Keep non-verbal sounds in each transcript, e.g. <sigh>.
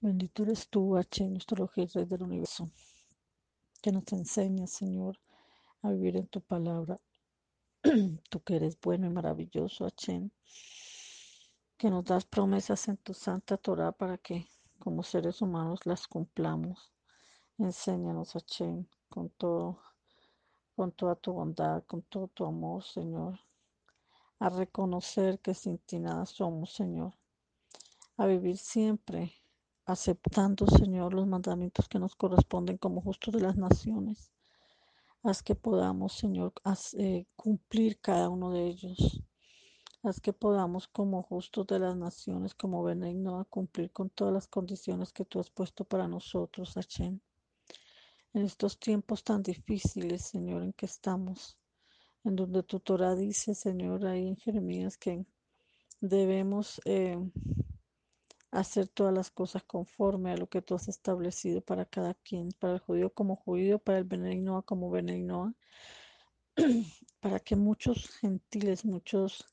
Bendito eres tú, H, nuestro Rey del universo, que nos enseña, Señor, a vivir en tu palabra. <clears throat> tú que eres bueno y maravilloso, H, que nos das promesas en tu santa Torah para que como seres humanos las cumplamos. Enséñanos, H, con todo, con toda tu bondad, con todo tu amor, Señor, a reconocer que sin ti nada somos, Señor, a vivir siempre aceptando, Señor, los mandamientos que nos corresponden como justos de las naciones. Haz que podamos, Señor, eh, cumplir cada uno de ellos. Haz que podamos, como justos de las naciones, como benigno, cumplir con todas las condiciones que tú has puesto para nosotros, Hashem. En estos tiempos tan difíciles, Señor, en que estamos, en donde tu Torah dice, Señor, ahí en Jeremías, que debemos eh, hacer todas las cosas conforme a lo que tú has establecido para cada quien, para el judío como judío, para el benigno como benigno, <clears throat> para que muchos gentiles, muchos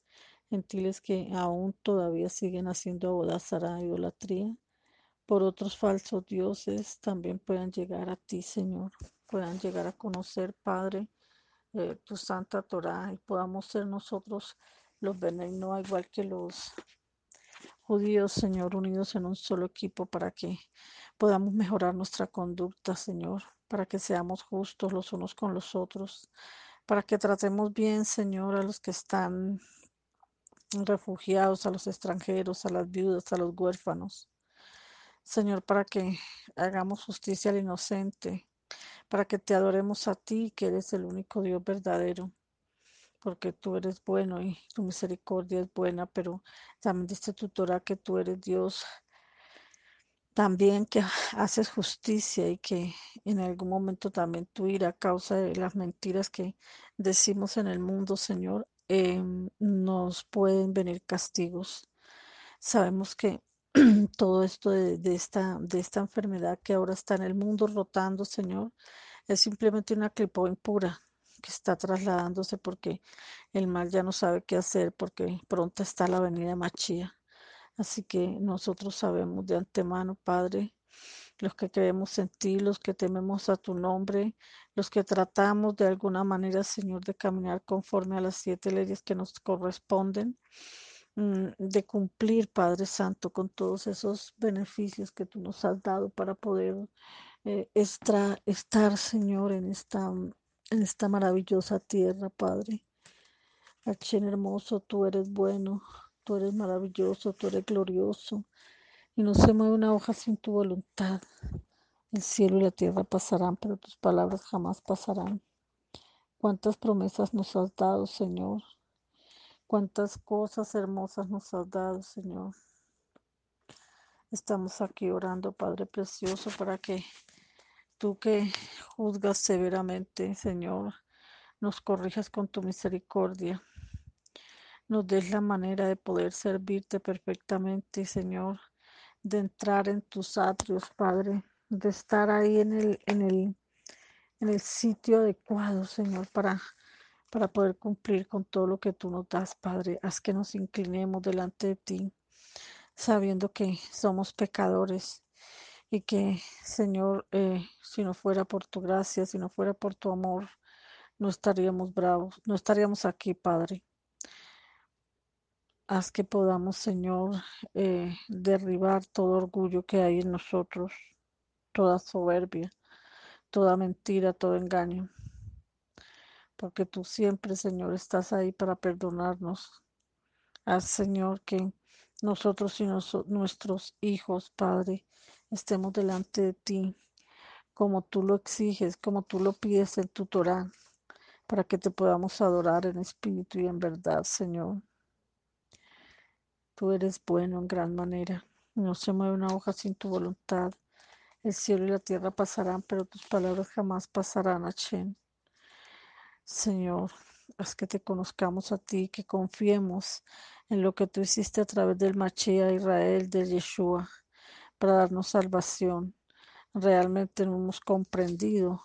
gentiles que aún todavía siguen haciendo abodazara, idolatría, por otros falsos dioses, también puedan llegar a ti, Señor, puedan llegar a conocer, Padre, eh, tu santa Torah y podamos ser nosotros los benignos, igual que los judíos, Señor, unidos en un solo equipo para que podamos mejorar nuestra conducta, Señor, para que seamos justos los unos con los otros, para que tratemos bien, Señor, a los que están refugiados, a los extranjeros, a las viudas, a los huérfanos. Señor, para que hagamos justicia al inocente, para que te adoremos a ti, que eres el único Dios verdadero, porque tú eres bueno y tu misericordia es buena, pero también dice tu Torah que tú eres Dios también que haces justicia y que en algún momento también tu ira a causa de las mentiras que decimos en el mundo, Señor, Em, nos pueden venir castigos. Sabemos que <clears throat> todo esto de, esta, de esta enfermedad que ahora está en el mundo rotando, Señor, es simplemente una clipo impura que está trasladándose porque el mal ya no sabe qué hacer porque pronto está la venida Machía. Así que nosotros sabemos de antemano, Padre, los que creemos en ti, los que tememos a tu nombre, los que tratamos de alguna manera, Señor, de caminar conforme a las siete leyes que nos corresponden, mm, de cumplir, Padre Santo, con todos esos beneficios que tú nos has dado para poder eh, estar, Señor, en esta, en esta maravillosa tierra, Padre. Achén hermoso, tú eres bueno, tú eres maravilloso, tú eres glorioso y no se mueve una hoja sin tu voluntad. El cielo y la tierra pasarán, pero tus palabras jamás pasarán. Cuántas promesas nos has dado, Señor. Cuántas cosas hermosas nos has dado, Señor. Estamos aquí orando, Padre Precioso, para que tú que juzgas severamente, Señor, nos corrijas con tu misericordia. Nos des la manera de poder servirte perfectamente, Señor de entrar en tus atrios, Padre, de estar ahí en el, en el, en el sitio adecuado, Señor, para, para poder cumplir con todo lo que tú nos das, Padre. Haz que nos inclinemos delante de ti, sabiendo que somos pecadores y que, Señor, eh, si no fuera por tu gracia, si no fuera por tu amor, no estaríamos bravos, no estaríamos aquí, Padre. Haz que podamos, Señor, eh, derribar todo orgullo que hay en nosotros, toda soberbia, toda mentira, todo engaño. Porque tú siempre, Señor, estás ahí para perdonarnos. Haz, Señor, que nosotros y nuestros hijos, Padre, estemos delante de ti, como tú lo exiges, como tú lo pides en tu Torah, para que te podamos adorar en espíritu y en verdad, Señor. Tú eres bueno en gran manera. No se mueve una hoja sin tu voluntad. El cielo y la tierra pasarán, pero tus palabras jamás pasarán, Hashem. Señor, haz que te conozcamos a ti, que confiemos en lo que tú hiciste a través del Machia Israel, de Yeshua, para darnos salvación. Realmente no hemos comprendido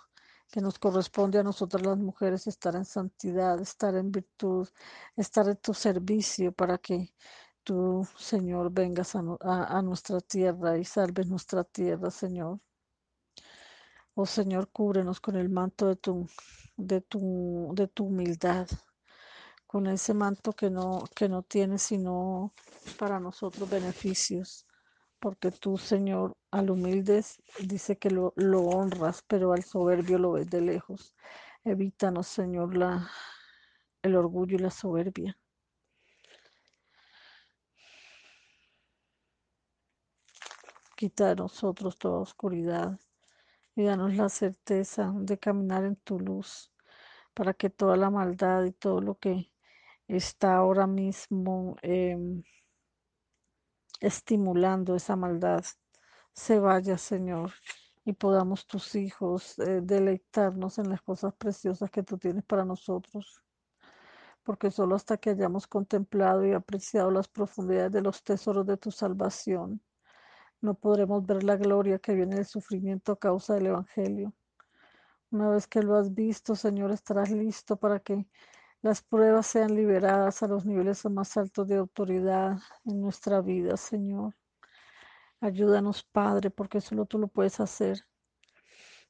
que nos corresponde a nosotras las mujeres estar en santidad, estar en virtud, estar en tu servicio para que tú, Señor, vengas a, a nuestra tierra y salves nuestra tierra, Señor. Oh Señor, cúbrenos con el manto de tu, de tu, de tu humildad, con ese manto que no, que no tiene sino para nosotros beneficios. Porque tú, Señor, al humilde dice que lo, honras, pero al soberbio lo ves de lejos. Evítanos, Señor, la, el orgullo y la soberbia. Quita de nosotros toda oscuridad y danos la certeza de caminar en tu luz, para que toda la maldad y todo lo que está ahora mismo em, estimulando esa maldad se vaya, Señor, y podamos tus hijos eh, deleitarnos en las cosas preciosas que tú tienes para nosotros. Porque solo hasta que hayamos contemplado y apreciado las profundidades de los tesoros de tu salvación, no podremos ver la gloria que viene del sufrimiento a causa del Evangelio. Una vez que lo has visto, Señor, estarás listo para que las pruebas sean liberadas a los niveles más altos de autoridad en nuestra vida, Señor. Ayúdanos, Padre, porque solo tú lo puedes hacer.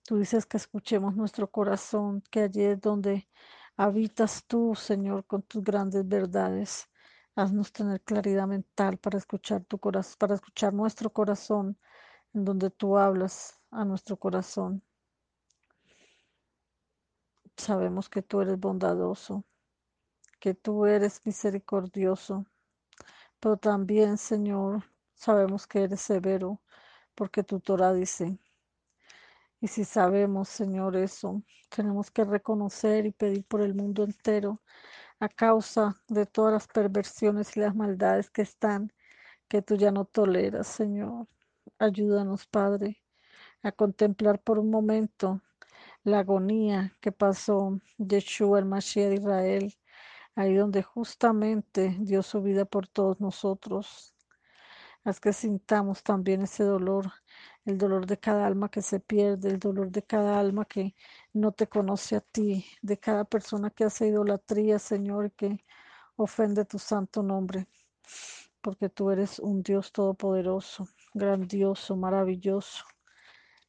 Tú dices que escuchemos nuestro corazón, que allí es donde habitas tú, Señor, con tus grandes verdades. Haznos tener claridad mental para escuchar tu corazón, para escuchar nuestro corazón, en donde tú hablas a nuestro corazón. Sabemos que tú eres bondadoso, que tú eres misericordioso, pero también, Señor, sabemos que eres severo, porque tu Torah dice, y si sabemos, Señor, eso, tenemos que reconocer y pedir por el mundo entero a causa de todas las perversiones y las maldades que están, que tú ya no toleras, Señor. Ayúdanos, Padre, a contemplar por un momento la agonía que pasó Yeshua, el Mashiach de Israel, ahí donde justamente dio su vida por todos nosotros. Haz que sintamos también ese dolor, el dolor de cada alma que se pierde, el dolor de cada alma que no te conoce a ti, de cada persona que hace idolatría, Señor, que ofende tu santo nombre, porque tú eres un Dios todopoderoso, grandioso, maravilloso,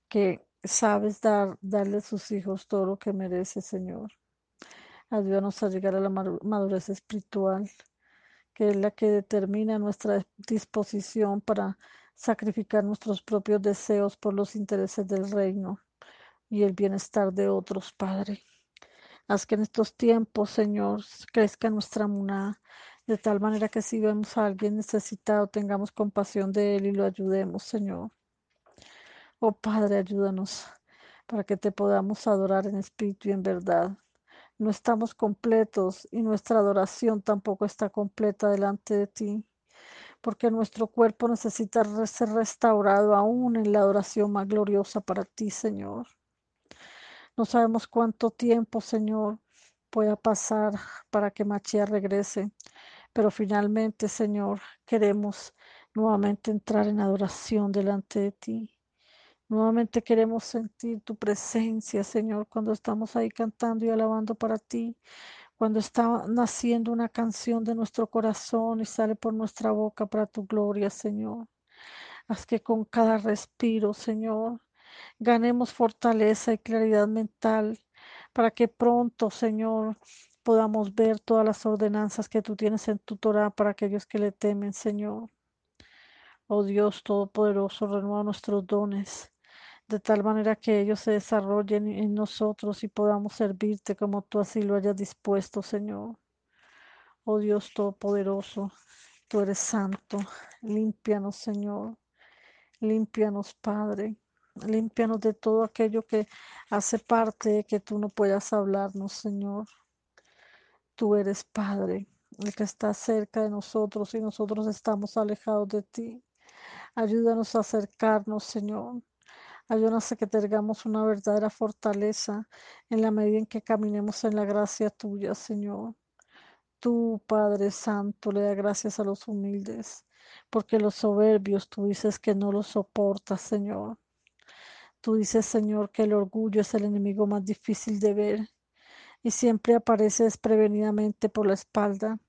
que sabes dar, darle a sus hijos todo lo que merece, Señor. Ayúdanos a llegar a la madurez espiritual, que es la que determina nuestra disposición para sacrificar nuestros propios deseos por los intereses del reino y el bienestar de otros, Padre. Haz que en estos tiempos, Señor, crezca nuestra muna, de tal manera que si vemos a alguien necesitado, tengamos compasión de él y lo ayudemos, Señor. Oh Padre, ayúdanos para que te podamos adorar en espíritu y en verdad. No estamos completos y nuestra adoración tampoco está completa delante de ti porque nuestro cuerpo necesita ser restaurado aún en la adoración más gloriosa para ti, Señor. No sabemos cuánto tiempo, Señor, pueda pasar para que Machia regrese, pero finalmente, Señor, queremos nuevamente entrar en adoración delante de ti. Nuevamente queremos sentir tu presencia, Señor, cuando estamos ahí cantando y alabando para ti cuando está naciendo una canción de nuestro corazón y sale por nuestra boca para tu gloria, Señor. Haz que con cada respiro, Señor, ganemos fortaleza y claridad mental para que pronto, Señor, podamos ver todas las ordenanzas que tú tienes en tu Torah para aquellos que le temen, Señor. Oh Dios Todopoderoso, renueva nuestros dones de tal manera que ellos se desarrollen en nosotros y podamos servirte como tú así lo hayas dispuesto, Señor. Oh Dios Todopoderoso, tú eres santo, límpianos, Señor, límpianos, Padre, límpianos de todo aquello que hace parte de que tú no puedas hablarnos, Señor. Tú eres Padre, el que está cerca de nosotros y nosotros estamos alejados de ti. Ayúdanos a acercarnos, Señor. Ayúdanos a que tengamos una verdadera fortaleza en la medida en que caminemos en la gracia tuya, Señor. Tú, Padre Santo, le da gracias a los humildes, porque los soberbios tú dices que no los soportas, Señor. Tú dices, Señor, que el orgullo es el enemigo más difícil de ver y siempre aparece desprevenidamente por la espalda.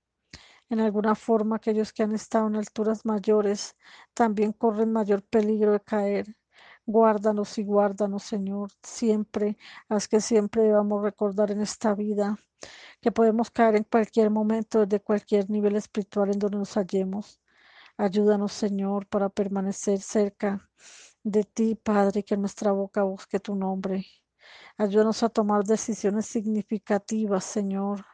En alguna forma, aquellos que han estado en alturas mayores también corren mayor peligro de caer. Guárdanos y guárdanos, Señor, siempre. Haz que siempre debamos recordar en esta vida que podemos caer en cualquier momento, desde cualquier nivel espiritual en donde nos hallemos. Ayúdanos, Señor, para permanecer cerca de ti, Padre, que nuestra boca busque tu nombre. Ayúdanos a tomar decisiones significativas, Señor,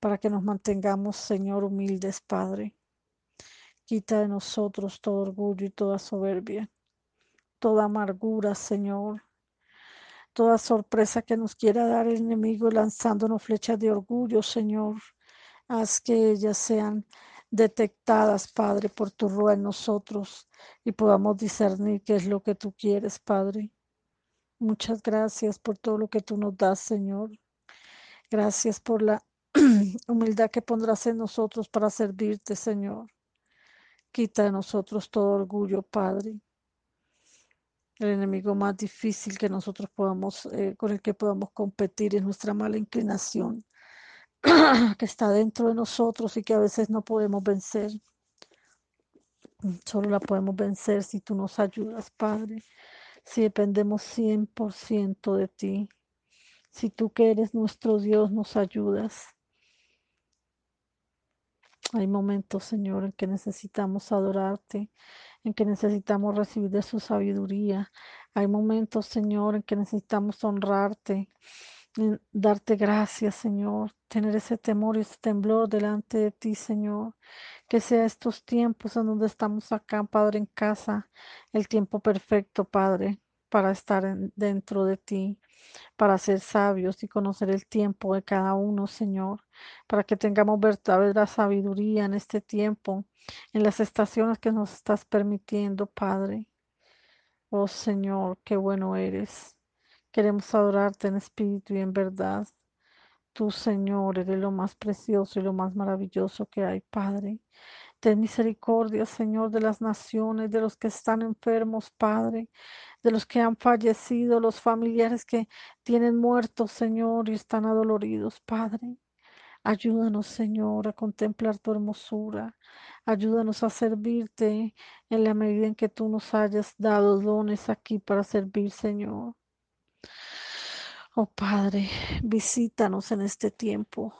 para que nos mantengamos, Señor, humildes, Padre. Quita de nosotros todo orgullo y toda soberbia, toda amargura, Señor, toda sorpresa que nos quiera dar el enemigo lanzándonos flechas de orgullo, Señor. Haz que ellas sean detectadas, Padre, por tu rueda en nosotros y podamos discernir qué es lo que tú quieres, Padre. Muchas gracias por todo lo que tú nos das, Señor. Gracias por la <clears throat> humildad que pondrás en nosotros para servirte, Señor. Quita de nosotros todo orgullo, Padre. El enemigo más difícil que nosotros podamos, eh, con el que podamos competir es nuestra mala inclinación, <clears throat> que está dentro de nosotros y que a veces no podemos vencer. Solo la podemos vencer si tú nos ayudas, Padre si dependemos 100% de ti, si tú que eres nuestro Dios nos ayudas. Hay momentos, Señor, en que necesitamos adorarte, en que necesitamos recibir de su sabiduría. Hay momentos, Señor, en que necesitamos honrarte, darte gracias, Señor, tener ese temor y ese temblor delante de ti, Señor. Que sea estos tiempos en donde estamos acá, Padre, en casa, el tiempo perfecto, Padre, para estar dentro de ti, para ser sabios y conocer el tiempo de cada uno, Señor, para que tengamos verdadera sabiduría en este tiempo, en las estaciones que nos estás permitiendo, Padre. Oh Señor, qué bueno eres. Queremos adorarte en espíritu y en verdad. Tú, Señor, eres lo más precioso y lo más maravilloso que hay, Padre. Ten misericordia, Señor, de las naciones, de los que están enfermos, Padre, de los que han fallecido, los familiares que tienen muertos, Señor, y están adoloridos, Padre. Ayúdanos, Señor, a contemplar tu hermosura. Ayúdanos a servirte en la medida en que tú nos hayas dado dones aquí para servir, Señor. Oh Padre, visítanos en este tiempo.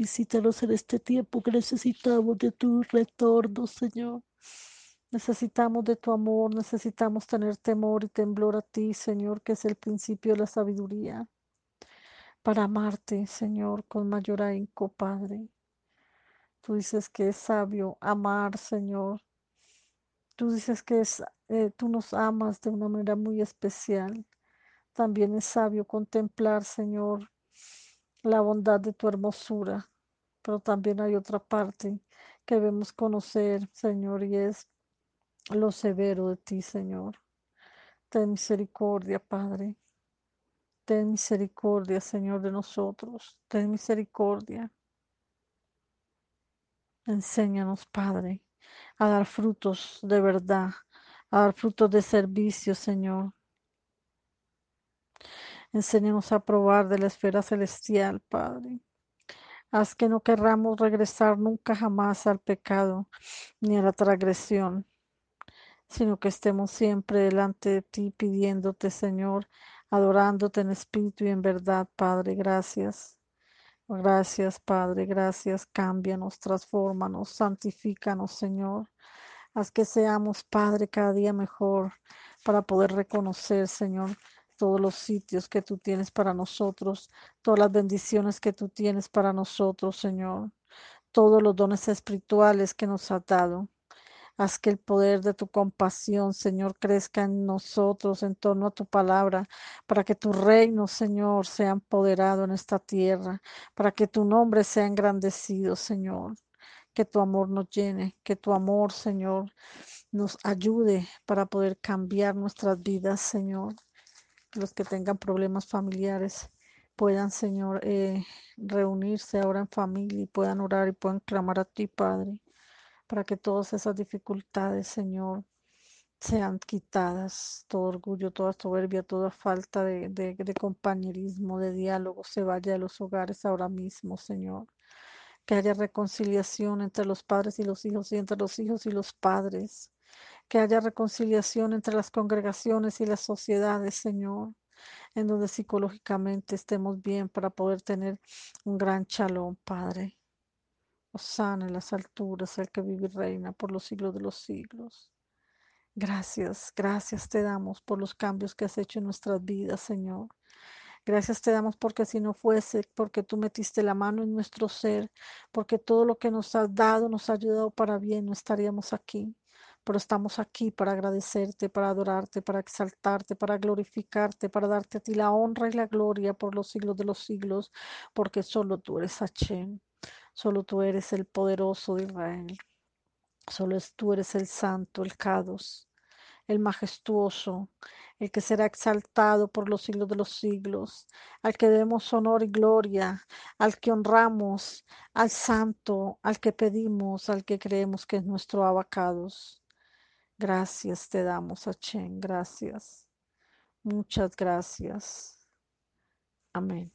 Visítanos en este tiempo que necesitamos de tu retorno, Señor. Necesitamos de tu amor, necesitamos tener temor y temblor a ti, Señor, que es el principio de la sabiduría, para amarte, Señor, con mayor ahínco, Padre. Tú dices que es sabio amar, Señor. Tú dices que es, eh, tú nos amas de una manera muy especial. También es sabio contemplar, Señor, la bondad de tu hermosura, pero también hay otra parte que debemos conocer, Señor, y es lo severo de ti, Señor. Ten misericordia, Padre. Ten misericordia, Señor, de nosotros. Ten misericordia. Enséñanos, Padre, a dar frutos de verdad, a dar frutos de servicio, Señor. Enséñanos a probar de la esfera celestial, Padre. Haz que no querramos regresar nunca jamás al pecado ni a la transgresión, sino que estemos siempre delante de ti pidiéndote, Señor, adorándote en espíritu y en verdad, Padre. Gracias. Gracias, Padre. Gracias. Cámbianos, transfórmanos, santifícanos, Señor. Haz que seamos, Padre, cada día mejor para poder reconocer, Señor, todos los sitios que tú tienes para nosotros, todas las bendiciones que tú tienes para nosotros, Señor, todos los dones espirituales que nos has dado. Haz que el poder de tu compasión, Señor, crezca en nosotros en torno a tu palabra, para que tu reino, Señor, sea empoderado en esta tierra, para que tu nombre sea engrandecido, Señor. Que tu amor nos llene, que tu amor, Señor, nos ayude para poder cambiar nuestras vidas, Señor los que tengan problemas familiares puedan, Señor, eh, reunirse ahora en familia y puedan orar y puedan clamar a ti, Padre, para que todas esas dificultades, Señor, sean quitadas, todo orgullo, toda soberbia, toda falta de, de compañerismo, de diálogo, se vaya de los hogares ahora mismo, Señor. Que haya reconciliación entre los padres y los hijos y entre los hijos y los padres, que haya reconciliación entre las congregaciones y las sociedades, Señor, en donde psicológicamente estemos bien para poder tener un gran chalón, Padre. Osana en las alturas, el que vive y reina por los siglos de los siglos. Gracias, gracias te damos por los cambios que has hecho en nuestras vidas, Señor. Gracias te damos porque si no fuese, porque tú metiste la mano en nuestro ser, porque todo lo que nos has dado nos ha ayudado para bien, no estaríamos aquí. Pero estamos aquí para agradecerte, para adorarte, para exaltarte, para glorificarte, para darte a ti la honra y la gloria por los siglos de los siglos, porque solo tú eres Hashem, solo tú eres el poderoso de Israel, solo tú eres el santo, el Kados, el majestuoso, el que será exaltado por los siglos de los siglos, al que demos honor y gloria, al que honramos, al santo, al que pedimos, al que creemos que es nuestro abacados. Gracias te damos, Chen, gracias. Muchas gracias. Amén.